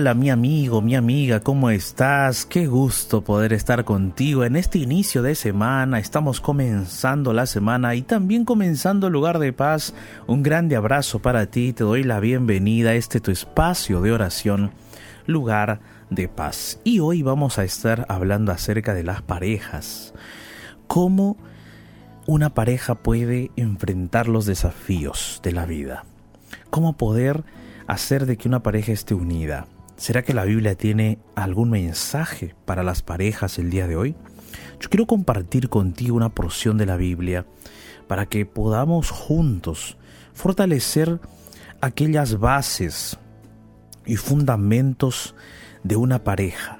Hola, mi amigo, mi amiga, ¿cómo estás? Qué gusto poder estar contigo en este inicio de semana. Estamos comenzando la semana y también comenzando lugar de paz. Un grande abrazo para ti, te doy la bienvenida a este tu espacio de oración, lugar de paz. Y hoy vamos a estar hablando acerca de las parejas. ¿Cómo una pareja puede enfrentar los desafíos de la vida? ¿Cómo poder hacer de que una pareja esté unida? ¿Será que la Biblia tiene algún mensaje para las parejas el día de hoy? Yo quiero compartir contigo una porción de la Biblia para que podamos juntos fortalecer aquellas bases y fundamentos de una pareja.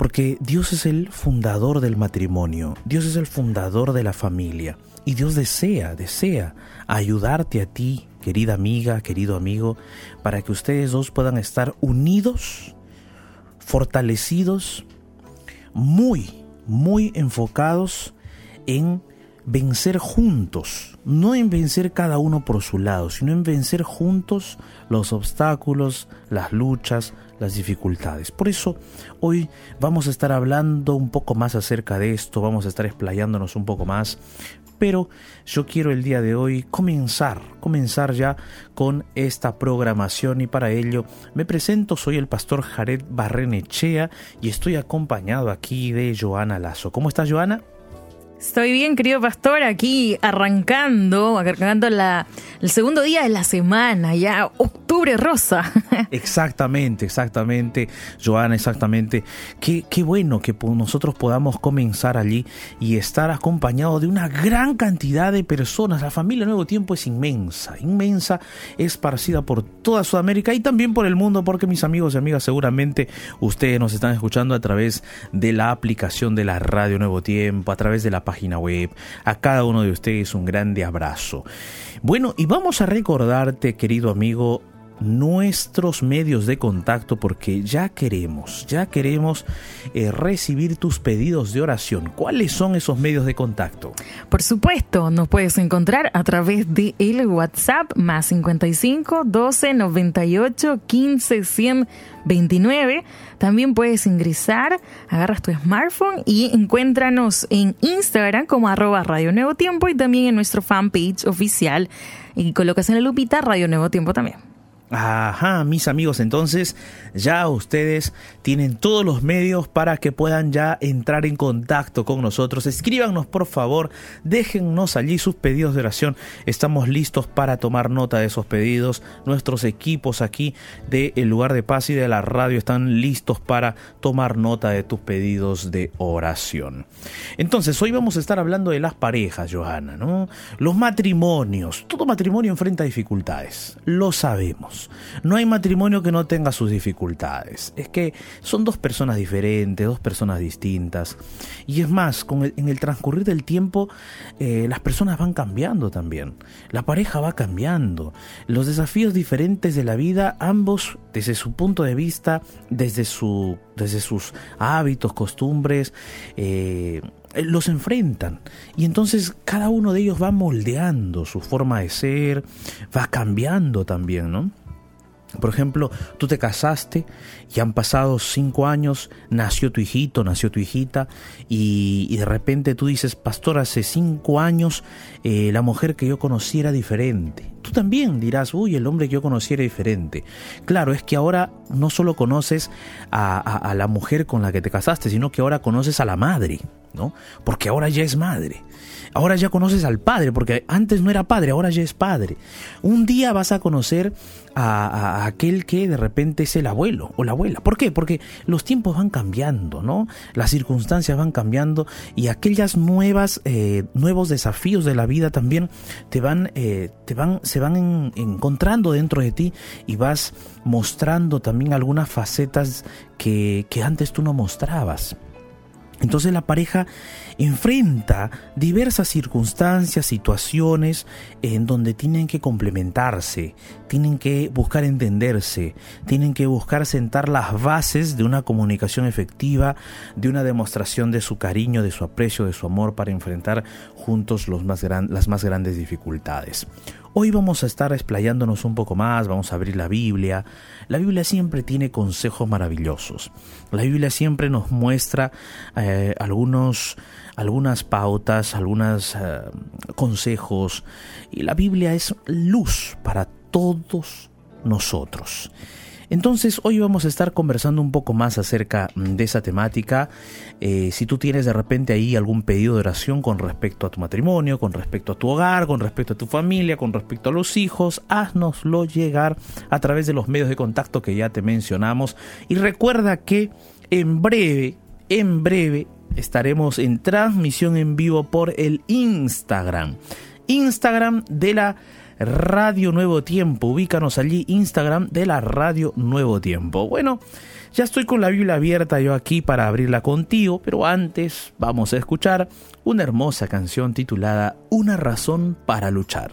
Porque Dios es el fundador del matrimonio, Dios es el fundador de la familia y Dios desea, desea ayudarte a ti querida amiga, querido amigo, para que ustedes dos puedan estar unidos, fortalecidos, muy, muy enfocados en vencer juntos, no en vencer cada uno por su lado, sino en vencer juntos los obstáculos, las luchas, las dificultades. Por eso hoy vamos a estar hablando un poco más acerca de esto, vamos a estar explayándonos un poco más, pero yo quiero el día de hoy comenzar, comenzar ya con esta programación y para ello me presento, soy el pastor Jared Barrenechea y estoy acompañado aquí de Joana Lazo. ¿Cómo estás Joana? Estoy bien, querido pastor, aquí arrancando, arrancando la, el segundo día de la semana, ya octubre rosa. Exactamente, exactamente, Joana, exactamente. Qué, qué bueno que nosotros podamos comenzar allí y estar acompañados de una gran cantidad de personas. La familia Nuevo Tiempo es inmensa, inmensa, esparcida por toda Sudamérica y también por el mundo, porque mis amigos y amigas seguramente ustedes nos están escuchando a través de la aplicación de la Radio Nuevo Tiempo, a través de la página web. A cada uno de ustedes un grande abrazo. Bueno, y vamos a recordarte, querido amigo, nuestros medios de contacto porque ya queremos, ya queremos eh, recibir tus pedidos de oración. ¿Cuáles son esos medios de contacto? Por supuesto, nos puedes encontrar a través de el WhatsApp más 55 12 98 15 129. También puedes ingresar, agarras tu smartphone y encuéntranos en Instagram como arroba Radio Nuevo Tiempo y también en nuestro fanpage oficial y colocas en la lupita Radio Nuevo Tiempo también. Ajá, mis amigos, entonces ya ustedes tienen todos los medios para que puedan ya entrar en contacto con nosotros. Escríbanos por favor, déjennos allí sus pedidos de oración. Estamos listos para tomar nota de esos pedidos. Nuestros equipos aquí del El lugar de paz y de la radio están listos para tomar nota de tus pedidos de oración. Entonces, hoy vamos a estar hablando de las parejas, Johanna, ¿no? Los matrimonios. Todo matrimonio enfrenta dificultades, lo sabemos. No hay matrimonio que no tenga sus dificultades. Es que son dos personas diferentes, dos personas distintas. Y es más, con en el transcurrir del tiempo, eh, las personas van cambiando también. La pareja va cambiando. Los desafíos diferentes de la vida, ambos, desde su punto de vista, desde, su, desde sus hábitos, costumbres, eh, los enfrentan y entonces cada uno de ellos va moldeando su forma de ser, va cambiando también, ¿no? Por ejemplo, tú te casaste y han pasado cinco años, nació tu hijito, nació tu hijita, y, de repente tú dices, pastor, hace cinco años eh, la mujer que yo conocí era diferente. Tú también dirás, uy, el hombre que yo conocí era diferente. Claro, es que ahora no solo conoces a la mujer con la que te casaste, sino que ahora conoces a la madre, ¿no? Porque ahora ya es madre. Ahora ya conoces al padre, porque antes no era padre, ahora ya es padre. Un día vas a conocer a, aquel que de repente es el abuelo o la abuela. ¿Por qué? Porque los tiempos van cambiando, ¿no? Las circunstancias van cambiando y aquellas nuevas, eh, nuevos desafíos de la vida también te van, eh, te van, se van encontrando dentro de ti y vas mostrando también algunas facetas que, que antes tú no mostrabas. Entonces la pareja enfrenta diversas circunstancias, situaciones en donde tienen que complementarse, tienen que buscar entenderse, tienen que buscar sentar las bases de una comunicación efectiva, de una demostración de su cariño, de su aprecio, de su amor para enfrentar juntos los más las más grandes dificultades. Hoy vamos a estar explayándonos un poco más, vamos a abrir la Biblia. La Biblia siempre tiene consejos maravillosos. La Biblia siempre nos muestra eh, algunos, algunas pautas, algunos eh, consejos. Y la Biblia es luz para todos nosotros. Entonces hoy vamos a estar conversando un poco más acerca de esa temática. Eh, si tú tienes de repente ahí algún pedido de oración con respecto a tu matrimonio, con respecto a tu hogar, con respecto a tu familia, con respecto a los hijos, haznoslo llegar a través de los medios de contacto que ya te mencionamos. Y recuerda que en breve, en breve, estaremos en transmisión en vivo por el Instagram. Instagram de la Radio Nuevo Tiempo. Ubícanos allí, Instagram de la Radio Nuevo Tiempo. Bueno, ya estoy con la Biblia abierta yo aquí para abrirla contigo, pero antes vamos a escuchar una hermosa canción titulada Una razón para luchar.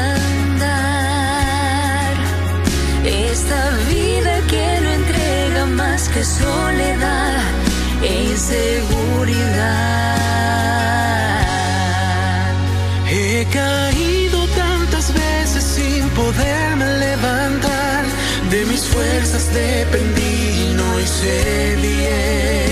soledad e inseguridad. He caído tantas veces sin poderme levantar. De mis fuerzas dependí y no hice bien.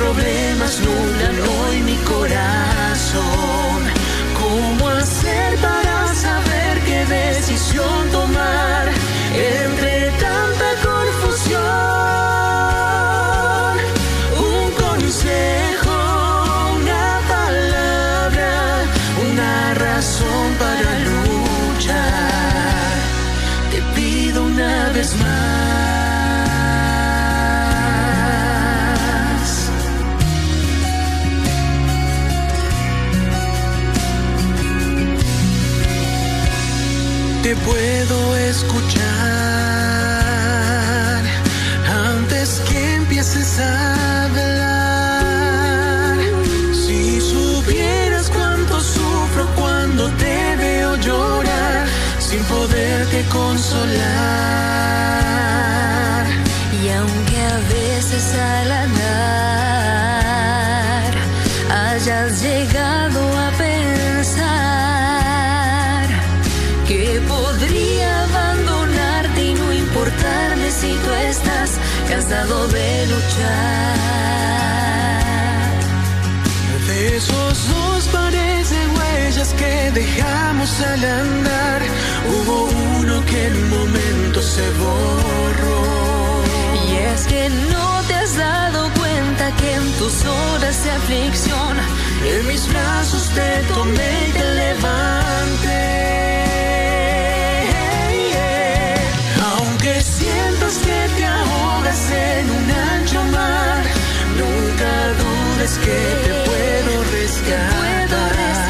Problemas nublan hoy mi corazón. Consolar. Y aunque a veces al andar hayas llegado a pensar que podría abandonarte y no importarme si tú estás cansado de luchar. De esos dos pares de huellas que dejamos al andar, hubo uno que en un momento se borró. Y es que no te has dado cuenta que en tus horas de aflicción En mis brazos te tomé y te levanté. Aunque sientas que te ahogas en un ancho mar, nunca dudes que te puedo rescatar. puedo rescatar.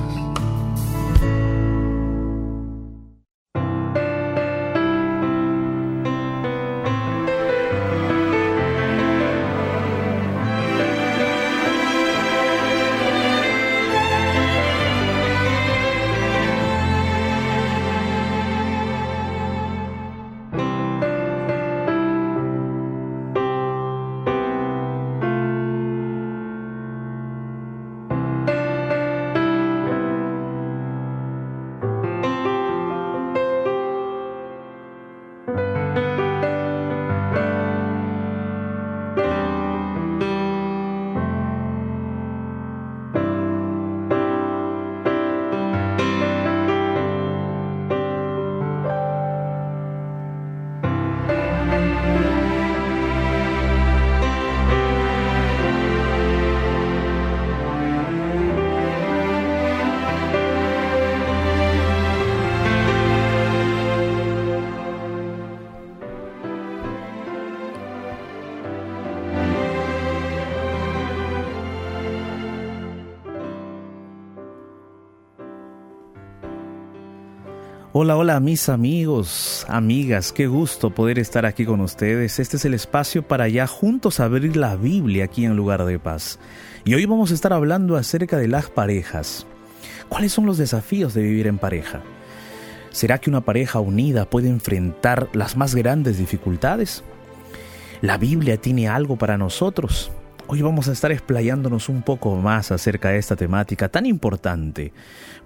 Hola, hola mis amigos, amigas, qué gusto poder estar aquí con ustedes. Este es el espacio para ya juntos abrir la Biblia aquí en lugar de paz. Y hoy vamos a estar hablando acerca de las parejas. ¿Cuáles son los desafíos de vivir en pareja? ¿Será que una pareja unida puede enfrentar las más grandes dificultades? ¿La Biblia tiene algo para nosotros? Hoy vamos a estar explayándonos un poco más acerca de esta temática tan importante,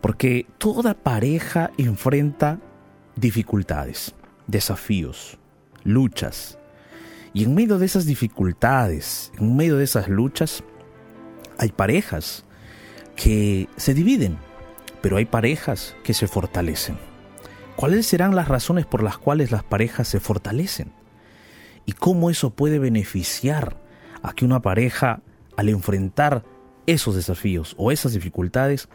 porque toda pareja enfrenta dificultades, desafíos, luchas. Y en medio de esas dificultades, en medio de esas luchas, hay parejas que se dividen, pero hay parejas que se fortalecen. ¿Cuáles serán las razones por las cuales las parejas se fortalecen? ¿Y cómo eso puede beneficiar a que una pareja, al enfrentar esos desafíos o esas dificultades,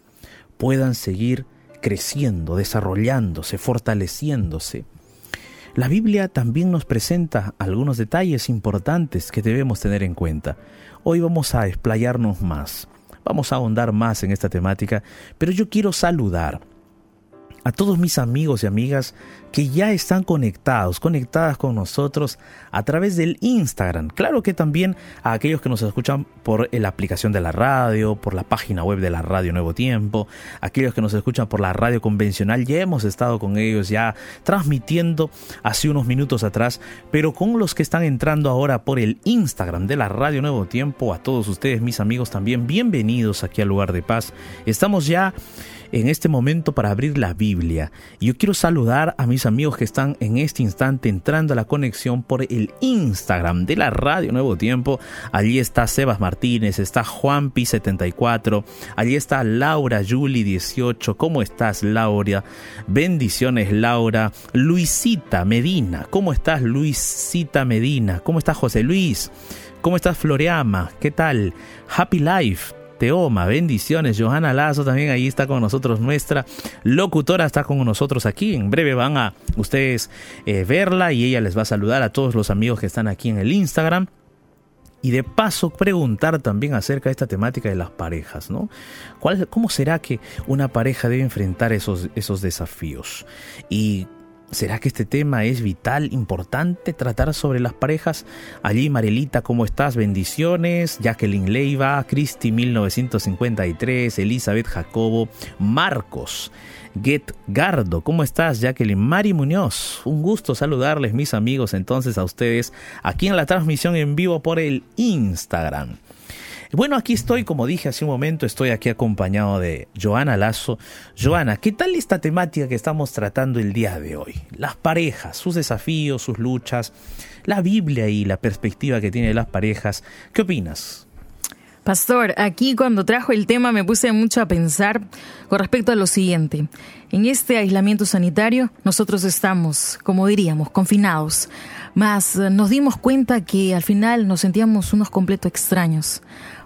puedan seguir creciendo, desarrollándose, fortaleciéndose. La Biblia también nos presenta algunos detalles importantes que debemos tener en cuenta. Hoy vamos a explayarnos más, vamos a ahondar más en esta temática, pero yo quiero saludar a todos mis amigos y amigas que ya están conectados, conectadas con nosotros a través del Instagram. Claro que también a aquellos que nos escuchan por la aplicación de la radio, por la página web de la radio Nuevo Tiempo, aquellos que nos escuchan por la radio convencional, ya hemos estado con ellos ya transmitiendo hace unos minutos atrás, pero con los que están entrando ahora por el Instagram de la radio Nuevo Tiempo, a todos ustedes mis amigos también, bienvenidos aquí al lugar de paz. Estamos ya en este momento para abrir la Biblia. Yo quiero saludar a mis amigos que están en este instante entrando a la conexión por el Instagram de la Radio Nuevo Tiempo. Allí está Sebas Martínez, está Juanpi74, allí está Laura Juli 18. ¿Cómo estás, Laura? Bendiciones, Laura. Luisita Medina. ¿Cómo estás, Luisita Medina? ¿Cómo estás, José Luis? ¿Cómo estás, Floreama? ¿Qué tal? Happy Life. Teoma, bendiciones. Johanna Lazo también ahí está con nosotros. Nuestra locutora está con nosotros aquí. En breve van a ustedes eh, verla y ella les va a saludar a todos los amigos que están aquí en el Instagram. Y de paso preguntar también acerca de esta temática de las parejas, ¿no? ¿Cuál, ¿Cómo será que una pareja debe enfrentar esos, esos desafíos? Y ¿Será que este tema es vital, importante tratar sobre las parejas? Allí, Marelita, ¿cómo estás? Bendiciones. Jacqueline Leiva, Cristi 1953, Elizabeth Jacobo, Marcos, Get Gardo, ¿cómo estás? Jacqueline Mari Muñoz, un gusto saludarles, mis amigos, entonces a ustedes aquí en la transmisión en vivo por el Instagram. Bueno, aquí estoy, como dije hace un momento, estoy aquí acompañado de Joana Lazo. Joana, ¿qué tal esta temática que estamos tratando el día de hoy? Las parejas, sus desafíos, sus luchas, la Biblia y la perspectiva que tiene las parejas. ¿Qué opinas? Pastor, aquí cuando trajo el tema me puse mucho a pensar con respecto a lo siguiente. En este aislamiento sanitario nosotros estamos, como diríamos, confinados, mas nos dimos cuenta que al final nos sentíamos unos completos extraños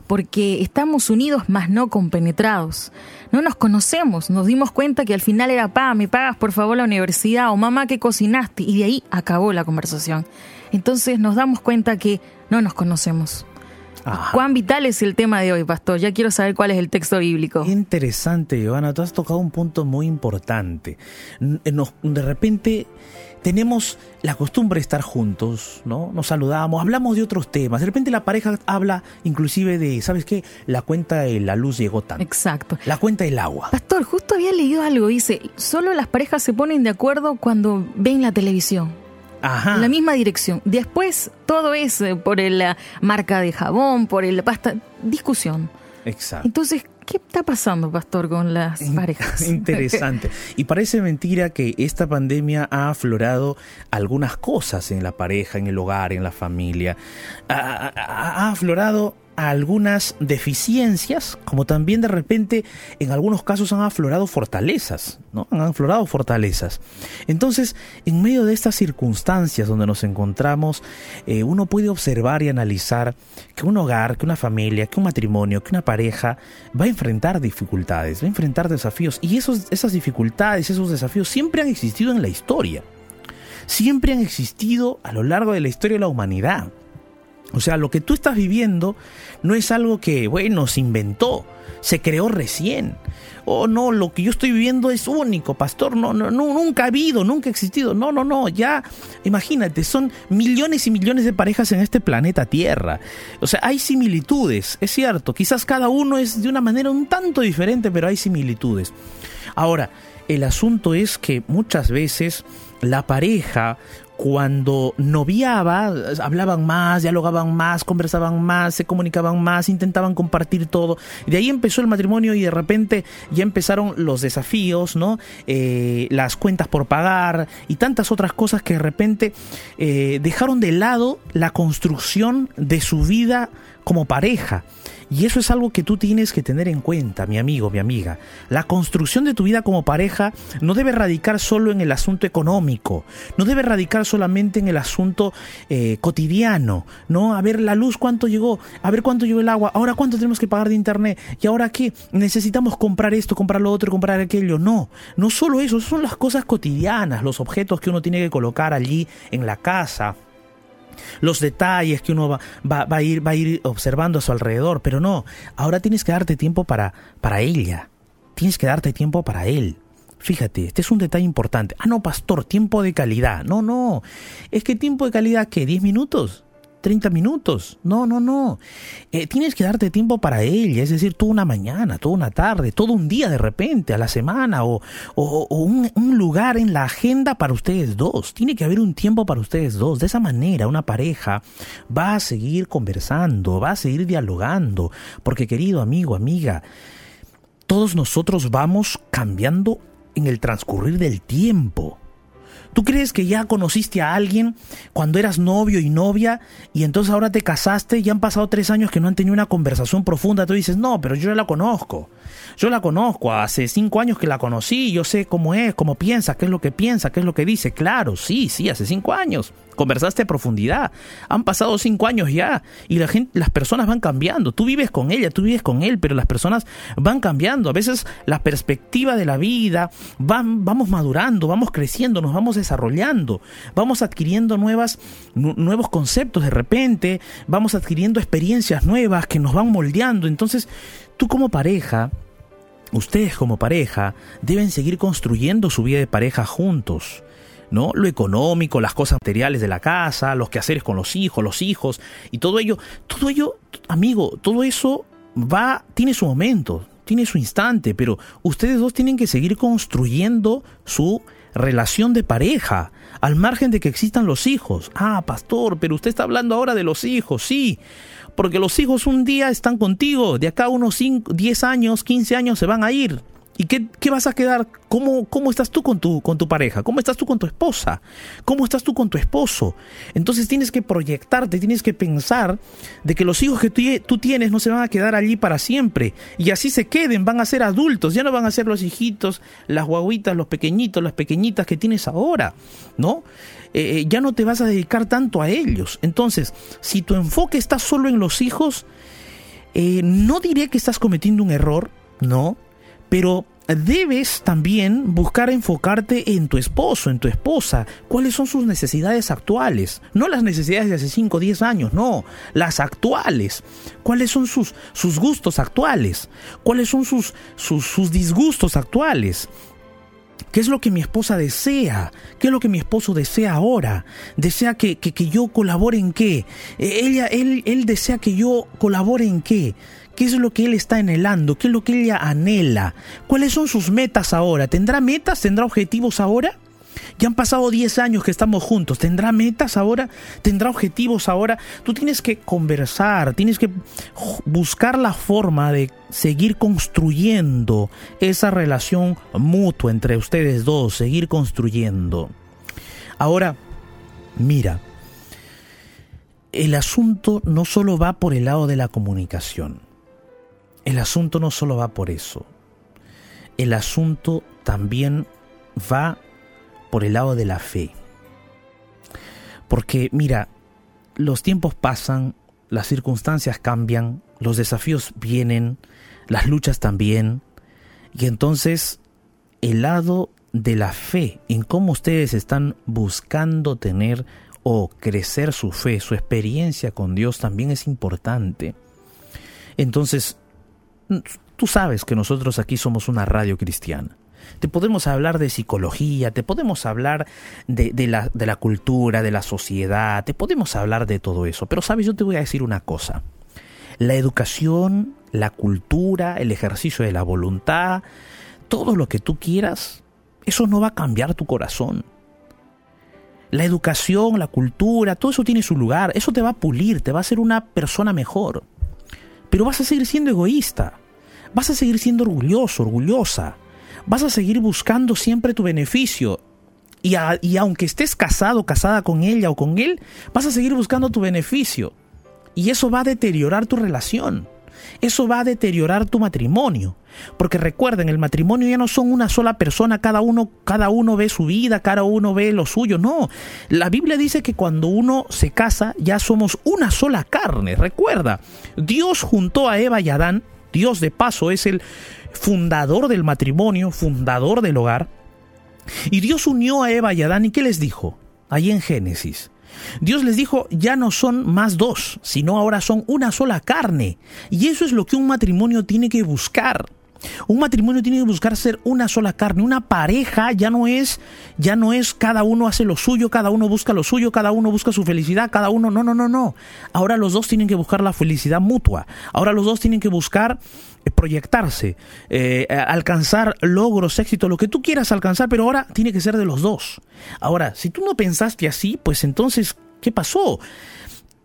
porque estamos unidos mas no compenetrados. No nos conocemos, nos dimos cuenta que al final era, pa, me pagas por favor la universidad o mamá que cocinaste y de ahí acabó la conversación. Entonces nos damos cuenta que no nos conocemos. ¿Cuán vital es el tema de hoy, pastor? Ya quiero saber cuál es el texto bíblico. Interesante, Giovanna. Tú has tocado un punto muy importante. de repente tenemos la costumbre de estar juntos, ¿no? Nos saludamos, hablamos de otros temas. De repente la pareja habla inclusive de, ¿sabes qué? La cuenta de la luz llegó tanto. Exacto. La cuenta del agua. Pastor, justo había leído algo, dice, solo las parejas se ponen de acuerdo cuando ven la televisión. Ajá. En la misma dirección. Después todo es eh, por la marca de jabón, por el pasta, discusión. Exacto. Entonces, ¿Qué está pasando, pastor, con las parejas? Interesante. Y parece mentira que esta pandemia ha aflorado algunas cosas en la pareja, en el hogar, en la familia. Ha, aflorado algunas deficiencias, como también de repente en algunos casos han aflorado fortalezas, ¿no? Han aflorado fortalezas. Entonces, en medio de estas circunstancias donde nos encontramos, eh, uno puede observar y analizar que un hogar, que una familia, que un matrimonio, que una pareja va a enfrentar dificultades, va a enfrentar desafíos, y esos, esas dificultades, esos desafíos siempre han existido en la historia. Siempre han existido a lo largo de la historia de la humanidad. O sea, lo que tú estás viviendo no es algo que, bueno, se inventó, se creó recién. Oh, no, lo que yo estoy viviendo es único, pastor. No, no, no, nunca ha habido, nunca ha existido. No, no, no, ya, imagínate, son millones y millones de parejas en este planeta Tierra. O sea, hay similitudes, es cierto. Quizás cada uno es de una manera un tanto diferente, pero hay similitudes. Ahora, el asunto es que muchas veces la pareja cuando noviaba, hablaban más, dialogaban más, conversaban más, se comunicaban más, intentaban compartir todo. De ahí empezó el matrimonio y de repente ya empezaron los desafíos, ¿no? Eh, las cuentas por pagar y tantas otras cosas que de repente eh, dejaron de lado la construcción de su vida como pareja. Y eso es algo que tú tienes que tener en cuenta, mi amigo, mi amiga. La construcción de tu vida como pareja no debe radicar solo en el asunto económico, no debe radicar solamente en el asunto eh, cotidiano, ¿no? A ver la luz cuánto llegó, a ver cuánto llegó el agua, ahora cuánto tenemos que pagar de internet, y ahora qué, necesitamos comprar esto, comprar lo otro, comprar aquello. No, no solo eso, son las cosas cotidianas, los objetos que uno tiene que colocar allí en la casa los detalles que uno va, va, a ir, va a ir observando a su alrededor, pero no, ahora tienes que darte tiempo para, para ella, tienes que darte tiempo para él. Fíjate, este es un detalle importante. Ah, no, pastor, tiempo de calidad. No, no. Es que tiempo de calidad, ¿qué? ¿10 minutos? 30 minutos. No, no, no. Eh, tienes que darte tiempo para ella, es decir, toda una mañana, toda una tarde, todo un día de repente, a la semana, o, o, un, un, lugar en la agenda para ustedes dos. Tiene que haber un tiempo para ustedes dos. De esa manera, una pareja va a seguir conversando, va a seguir dialogando, porque querido amigo, amiga, todos nosotros vamos cambiando en el transcurrir del tiempo. ¿Tú crees que ya conociste a alguien cuando eras novio y novia y entonces ahora te casaste y han pasado tres años que no han tenido una conversación profunda? Tú dices, no, pero yo ya la conozco. Yo la conozco, hace cinco años que la conocí, yo sé cómo es, cómo piensa, qué es lo que piensa, qué es lo que dice. Claro, sí, sí, hace cinco años. Conversaste a profundidad. Han pasado cinco años ya y la gente, las personas van cambiando. Tú vives con ella, tú vives con él, pero las personas van cambiando. A veces la perspectiva de la vida, van, vamos madurando, vamos creciendo, nos vamos desarrollando, vamos adquiriendo nuevas, nuevos conceptos de repente, vamos adquiriendo experiencias nuevas que nos van moldeando. Entonces, tú como pareja, ustedes como pareja deben seguir construyendo su vida de pareja juntos. ¿No? Lo económico, las cosas materiales de la casa, los quehaceres con los hijos, los hijos y todo ello, todo ello, amigo, todo eso va tiene su momento, tiene su instante, pero ustedes dos tienen que seguir construyendo su relación de pareja, al margen de que existan los hijos. Ah, pastor, pero usted está hablando ahora de los hijos, sí porque los hijos un día están contigo, de acá unos 5, 10 años, 15 años se van a ir. ¿Y qué, qué, vas a quedar? ¿Cómo, ¿Cómo estás tú con tu, con tu pareja? ¿Cómo estás tú con tu esposa? ¿Cómo estás tú con tu esposo? Entonces tienes que proyectarte, tienes que pensar de que los hijos que tú, tú tienes no se van a quedar allí para siempre. Y así se queden, van a ser adultos, ya no van a ser los hijitos, las guaguitas, los pequeñitos, las pequeñitas que tienes ahora, ¿no? Eh, eh, ya no te vas a dedicar tanto a ellos. Entonces, si tu enfoque está solo en los hijos, eh, no diré que estás cometiendo un error, no, pero debes también buscar enfocarte en tu esposo, en tu esposa, cuáles son sus necesidades actuales, no las necesidades de hace 5 o 10 años, no, las actuales, cuáles son sus, sus gustos actuales, cuáles son sus, sus, sus disgustos actuales, ¿Qué es lo que mi esposa desea? ¿Qué es lo que mi esposo desea ahora? ¿Desea que, que, yo colabore en qué? Eh, ella, él, él desea que yo colabore en qué? ¿Qué es lo que él está anhelando? ¿Qué es lo que ella anhela? ¿Cuáles son sus metas ahora? ¿Tendrá metas? ¿Tendrá objetivos ahora? Ya han pasado 10 años que estamos juntos. ¿Tendrá metas ahora? ¿Tendrá objetivos ahora? Tú tienes que conversar, tienes que buscar la forma de seguir construyendo esa relación mutua entre ustedes dos, seguir construyendo. Ahora, mira, el asunto no solo va por el lado de la comunicación. El asunto no solo va por eso. El asunto también va por el lado de la fe. Porque mira, los tiempos pasan, las circunstancias cambian, los desafíos vienen, las luchas también, y entonces el lado de la fe, en cómo ustedes están buscando tener o crecer su fe, su experiencia con Dios también es importante. Entonces, tú sabes que nosotros aquí somos una radio cristiana te podemos hablar de psicología, te podemos hablar de, la, la cultura, de la sociedad, te podemos hablar de todo eso. Pero sabes, yo te voy a decir una cosa. La educación, la cultura, el ejercicio de la voluntad, todo lo que tú quieras, eso no va a cambiar tu corazón. La educación, la cultura, todo eso tiene su lugar, eso te va a pulir, te va a hacer una persona mejor. Pero vas a seguir siendo egoísta, vas a seguir siendo orgulloso, orgullosa vas a seguir buscando siempre tu beneficio. Y, y, aunque estés casado, casada con ella o con él, vas a seguir buscando tu beneficio. Y eso va a deteriorar tu relación. Eso va a deteriorar tu matrimonio. Porque recuerden, el matrimonio ya no son una sola persona, cada uno, cada uno ve su vida, cada uno ve lo suyo. No. La Biblia dice que cuando uno se casa, ya somos una sola carne. Recuerda, Dios juntó a Eva y Adán. Dios de paso es el fundador del matrimonio, fundador del hogar. Y Dios unió a Eva y Adán y ¿qué les dijo? Ahí en Génesis. Dios les dijo, ya no son más dos, sino ahora son una sola carne. Y eso es lo que un matrimonio tiene que buscar. Un matrimonio tiene que buscar ser una sola carne, una pareja ya no es ya no es cada uno hace lo suyo, cada uno busca lo suyo, cada uno busca su felicidad, cada uno no, no, no, no. Ahora los dos tienen que buscar la felicidad mutua. Ahora los dos tienen que buscar proyectarse, eh, alcanzar logros, éxito, lo que tú quieras alcanzar, pero ahora tiene que ser de los dos. Ahora, si tú no pensaste así, pues entonces, ¿qué pasó?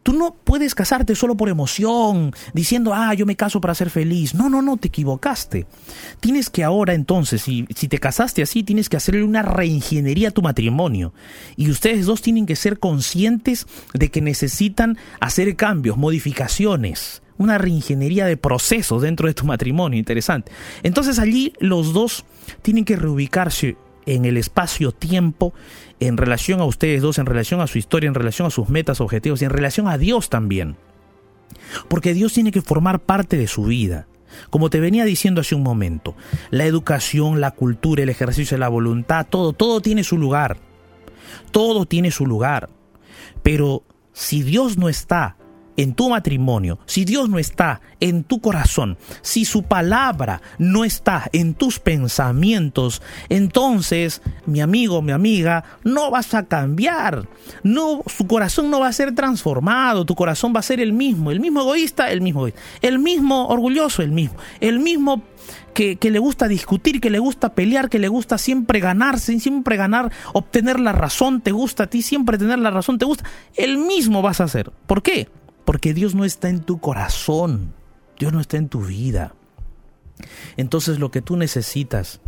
Tú no puedes casarte solo por emoción, diciendo, ah, yo me caso para ser feliz. No, no, no, te equivocaste. Tienes que ahora entonces, si, si te casaste así, tienes que hacerle una reingeniería a tu matrimonio. Y ustedes dos tienen que ser conscientes de que necesitan hacer cambios, modificaciones una reingeniería de procesos dentro de tu matrimonio, interesante. Entonces allí los dos tienen que reubicarse en el espacio-tiempo en relación a ustedes dos, en relación a su historia, en relación a sus metas, objetivos y en relación a Dios también. Porque Dios tiene que formar parte de su vida. Como te venía diciendo hace un momento, la educación, la cultura, el ejercicio de la voluntad, todo, todo tiene su lugar. Todo tiene su lugar. Pero si Dios no está en tu matrimonio, si Dios no está en tu corazón, si su palabra no está en tus pensamientos, entonces, mi amigo, mi amiga, no vas a cambiar. No, su corazón no va a ser transformado, tu corazón va a ser el mismo, el mismo egoísta, el mismo egoísta, el mismo orgulloso, el mismo, el mismo que, que, le gusta discutir, que le gusta pelear, que le gusta siempre ganarse, siempre ganar, obtener la razón, te gusta a ti siempre tener la razón, te gusta, el mismo vas a hacer. ¿Por qué? Porque Dios no está en tu corazón, Dios no está en tu vida. Entonces lo que tú necesitas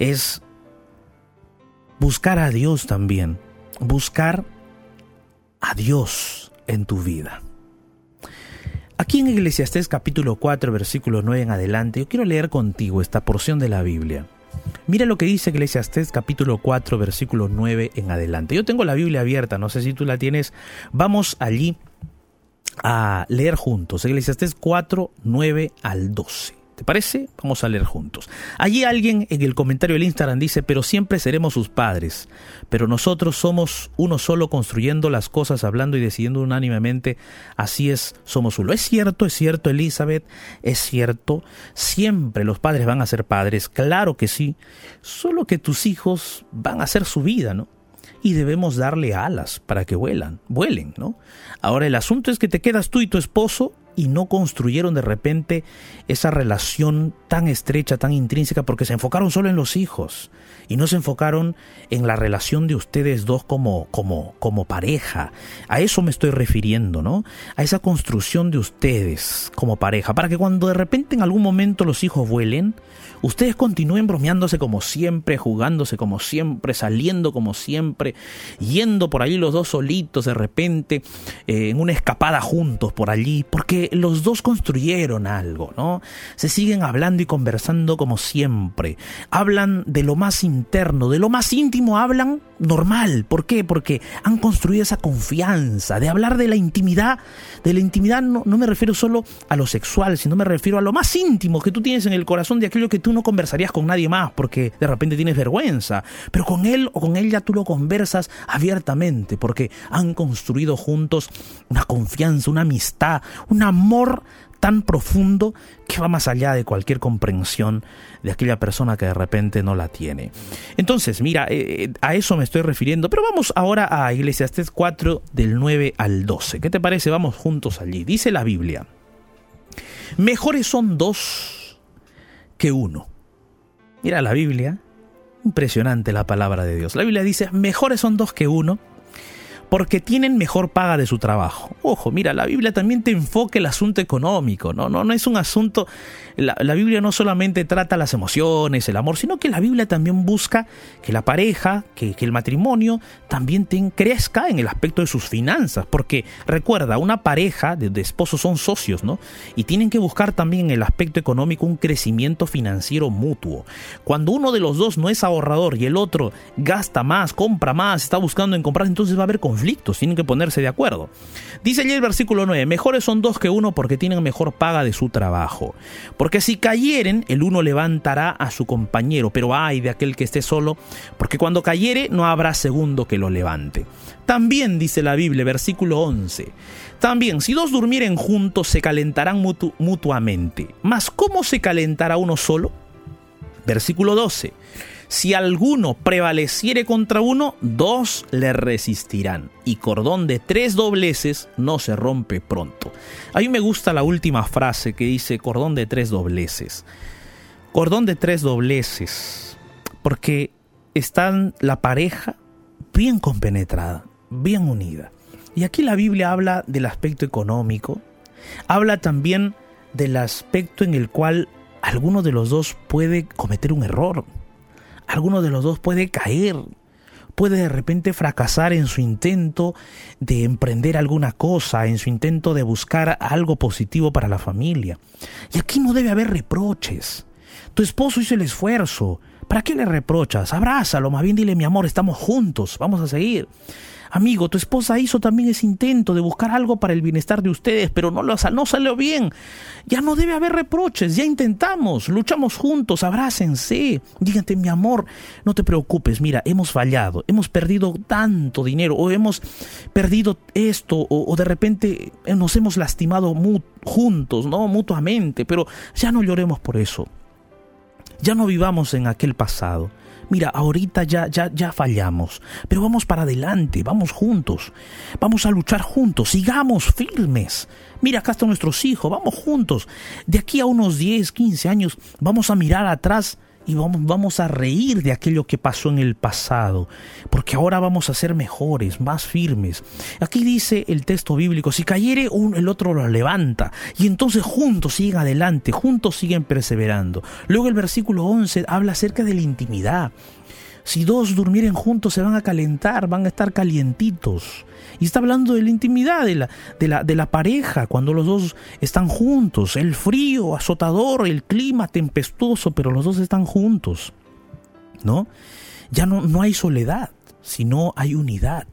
es buscar a Dios también, buscar a Dios en tu vida. Aquí en Eclesiastés capítulo 4, versículo 9 en adelante, yo quiero leer contigo esta porción de la Biblia. Mira lo que dice Eclesiastés capítulo 4, versículo 9 en adelante. Yo tengo la Biblia abierta, no sé si tú la tienes. Vamos allí a leer juntos. Eclesiastés 4, 9 al 12. ¿Te parece? Vamos a leer juntos. Allí alguien en el comentario del Instagram dice, pero siempre seremos sus padres, pero nosotros somos uno solo construyendo las cosas, hablando y decidiendo unánimemente, así es, somos uno. Es cierto, es cierto, Elizabeth, es cierto, siempre los padres van a ser padres, claro que sí, solo que tus hijos van a hacer su vida, ¿no? Y debemos darle alas para que vuelan, vuelen, ¿no? Ahora el asunto es que te quedas tú y tu esposo y no construyeron de repente esa relación tan estrecha, tan intrínseca, porque se enfocaron solo en los hijos y no se enfocaron en la relación de ustedes dos como, como, como pareja. A eso me estoy refiriendo, ¿no? A esa construcción de ustedes como pareja, para que cuando de repente en algún momento los hijos vuelen, ustedes continúen bromeándose como siempre, jugándose como siempre, saliendo como siempre, yendo por allí los dos solitos de repente, eh, en una escapada juntos por allí, porque los dos construyeron algo, ¿no? Se siguen hablando y conversando como siempre, hablan de lo más interno, de lo más íntimo hablan normal. ¿Por qué? Porque han construido esa confianza de hablar de la intimidad. De la intimidad no, no, me refiero solo a lo sexual, sino me refiero a lo más íntimo que tú tienes en el corazón de aquello que tú no conversarías con nadie más porque de repente tienes vergüenza. Pero con él o con ella tú lo conversas abiertamente porque han construido juntos una confianza, una amistad, un amor tan profundo que va más allá de cualquier comprensión de aquella persona que de repente no la tiene. Entonces, mira, eh, eh, a eso me estoy refiriendo, pero vamos ahora a Eclesiastés 4 del 9 al 12. ¿Qué te parece? Vamos juntos allí. Dice la Biblia, mejores son dos que uno. Mira la Biblia, impresionante la palabra de Dios. La Biblia dice, mejores son dos que uno porque tienen mejor paga de su trabajo. Ojo, mira, la Biblia también te enfoca el asunto económico, ¿no? No, no es un asunto, la, la, Biblia no solamente trata las emociones, el amor, sino que la Biblia también busca que la pareja, que, que el matrimonio también crezca en el aspecto de sus finanzas, porque recuerda, una pareja de, de esposos son socios, ¿no? Y tienen que buscar también en el aspecto económico un crecimiento financiero mutuo. Cuando uno de los dos no es ahorrador y el otro gasta más, compra más, está buscando en comprar, entonces va a haber conflicto conflictos, tienen que ponerse de acuerdo. Dice allí el versículo 9, mejores son dos que uno porque tienen mejor paga de su trabajo. Porque si cayeren, el uno levantará a su compañero, pero ay de aquel que esté solo, porque cuando cayere no habrá segundo que lo levante. También dice la Biblia, versículo 11, también si dos durmieren juntos se calentarán mutu mutuamente. Mas ¿cómo se calentará uno solo? Versículo 12. Si alguno prevaleciere contra uno, dos le resistirán, y cordón de tres dobleces no se rompe pronto. A mí me gusta la última frase que dice cordón de tres dobleces. Cordón de tres dobleces, porque están la pareja bien compenetrada, bien unida. Y aquí la Biblia habla del aspecto económico, habla también del aspecto en el cual alguno de los dos puede cometer un error, alguno de los dos puede caer, puede de repente fracasar en su intento de emprender alguna cosa, en su intento de buscar algo positivo para la familia. Y aquí no debe haber reproches. Tu esposo hizo el esfuerzo. ¿Para qué le reprochas? Abrázalo, más bien dile mi amor, estamos juntos, vamos a seguir. Amigo, tu esposa hizo también ese intento de buscar algo para el bienestar de ustedes, pero no, lo, no salió bien. Ya no debe haber reproches, ya intentamos, luchamos juntos, abrácense, dígate mi amor, no te preocupes, mira, hemos fallado, hemos perdido tanto dinero o hemos perdido esto o, de repente nos hemos lastimado juntos, ¿no? Mutuamente, pero ya no lloremos por eso. Ya no vivamos en aquel pasado mira, ahorita ya, ya, ya fallamos, pero vamos para adelante, vamos juntos, vamos a luchar juntos, sigamos firmes. Mira, acá están nuestros hijos, vamos juntos. De aquí a unos 10, 15 años vamos a mirar atrás y vamos, vamos a reír de aquello que pasó en el pasado, porque ahora vamos a ser mejores, más firmes. Aquí dice el texto bíblico, si cayere uno, el otro lo levanta, y entonces juntos siguen adelante, juntos siguen perseverando. Luego el versículo 11 habla acerca de la intimidad. Si dos durmieren juntos se van a calentar, van a estar calientitos. Y está hablando de la intimidad de la, de la, de la pareja, cuando los dos están juntos. El frío azotador, el clima tempestuoso, pero los dos están juntos. ¿No? Ya no, no hay soledad, sino hay unidad.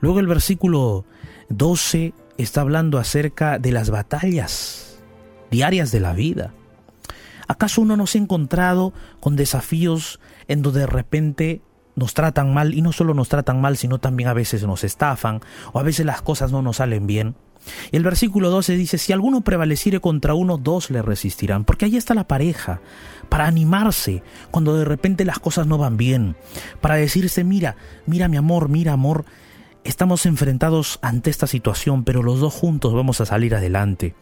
Luego el versículo 12 está hablando acerca de las batallas diarias de la vida. ¿Acaso uno no se ha encontrado con desafíos en donde de repente nos tratan mal y no solo nos tratan mal, sino también a veces nos estafan o a veces las cosas no nos salen bien? Y el versículo 12 dice, si alguno prevaleciere contra uno, dos le resistirán, porque ahí está la pareja, para animarse cuando de repente las cosas no van bien, para decirse, mira, mira mi amor, mira amor, estamos enfrentados ante esta situación, pero los dos juntos vamos a salir adelante.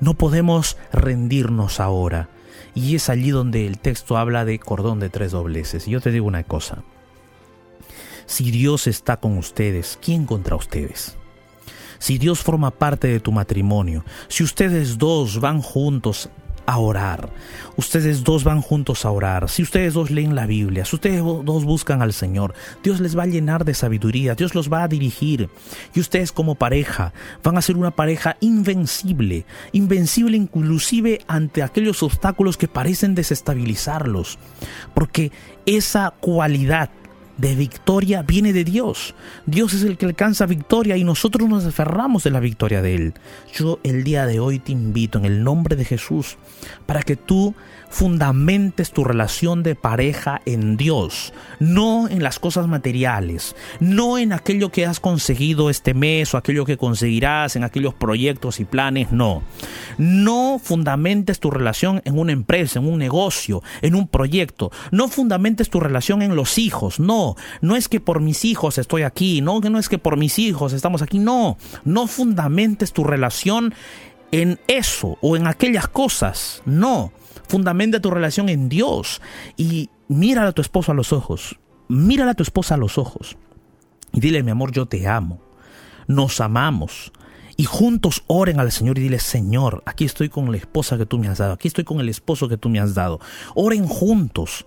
No podemos rendirnos ahora. Y es allí donde el texto habla de cordón de tres dobleces. Y yo te digo una cosa. Si Dios está con ustedes, ¿quién contra ustedes? Si Dios forma parte de tu matrimonio, si ustedes dos van juntos a orar. Ustedes dos van juntos a orar. Si ustedes dos leen la Biblia, si ustedes dos buscan al Señor, Dios les va a llenar de sabiduría, Dios los va a dirigir. Y ustedes como pareja van a ser una pareja invencible, invencible inclusive ante aquellos obstáculos que parecen desestabilizarlos. Porque esa cualidad de victoria viene de Dios. Dios es el que alcanza victoria y nosotros nos aferramos de la victoria de Él. Yo el día de hoy te invito en el nombre de Jesús para que tú fundamentes tu relación de pareja en Dios, no en las cosas materiales, no en aquello que has conseguido este mes o aquello que conseguirás en aquellos proyectos y planes, no. No fundamentes tu relación en una empresa, en un negocio, en un proyecto. No fundamentes tu relación en los hijos, no. No es que por mis hijos estoy aquí, no, que no es que por mis hijos estamos aquí, no. No fundamentes tu relación en eso o en aquellas cosas, no Fundamenta tu relación en Dios y mira a tu esposo a los ojos. Mírala a tu esposa a los ojos. Y dile, mi amor, yo te amo. Nos amamos. Y juntos oren al Señor y dile, Señor, aquí estoy con la esposa que tú me has dado. Aquí estoy con el esposo que tú me has dado. Oren juntos.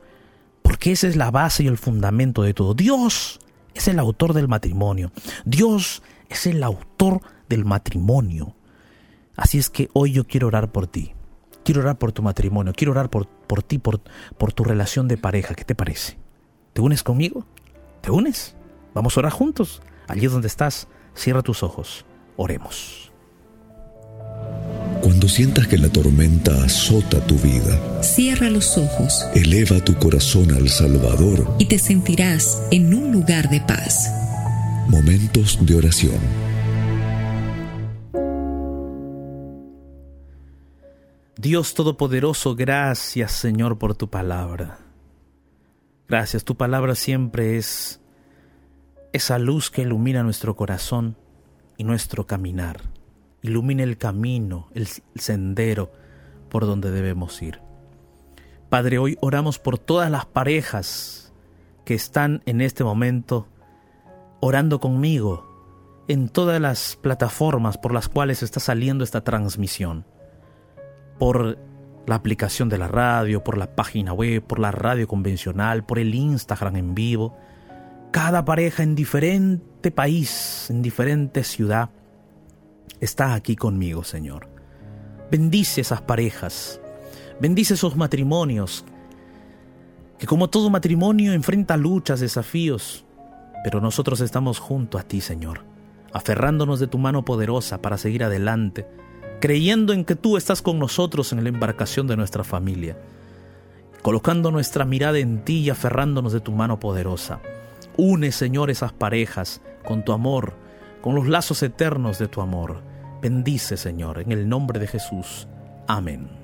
Porque esa es la base y el fundamento de todo. Dios es el autor del matrimonio. Dios es el autor del matrimonio. Así es que hoy yo quiero orar por ti. Quiero orar por tu matrimonio, quiero orar por, por ti, por, por tu relación de pareja. ¿Qué te parece? ¿Te unes conmigo? ¿Te unes? Vamos a orar juntos. Allí donde estás, cierra tus ojos. Oremos. Cuando sientas que la tormenta azota tu vida, cierra los ojos. Eleva tu corazón al Salvador. Y te sentirás en un lugar de paz. Momentos de oración. Dios Todopoderoso, gracias Señor por tu palabra. Gracias, tu palabra siempre es esa luz que ilumina nuestro corazón y nuestro caminar. Ilumina el camino, el sendero por donde debemos ir. Padre, hoy oramos por todas las parejas que están en este momento orando conmigo en todas las plataformas por las cuales está saliendo esta transmisión. Por la aplicación de la radio, por la página web, por la radio convencional, por el Instagram en vivo. Cada pareja en diferente país, en diferente ciudad, está aquí conmigo, Señor. Bendice esas parejas, bendice esos matrimonios, que como todo matrimonio enfrenta luchas, desafíos, pero nosotros estamos junto a ti, Señor aferrándonos de tu mano poderosa para seguir adelante, creyendo en que tú estás con nosotros en la embarcación de nuestra familia, colocando nuestra mirada en ti y aferrándonos de tu mano poderosa. Une, Señor, esas parejas con tu amor, con los lazos eternos de tu amor. Bendice, Señor, en el nombre de Jesús. Amén.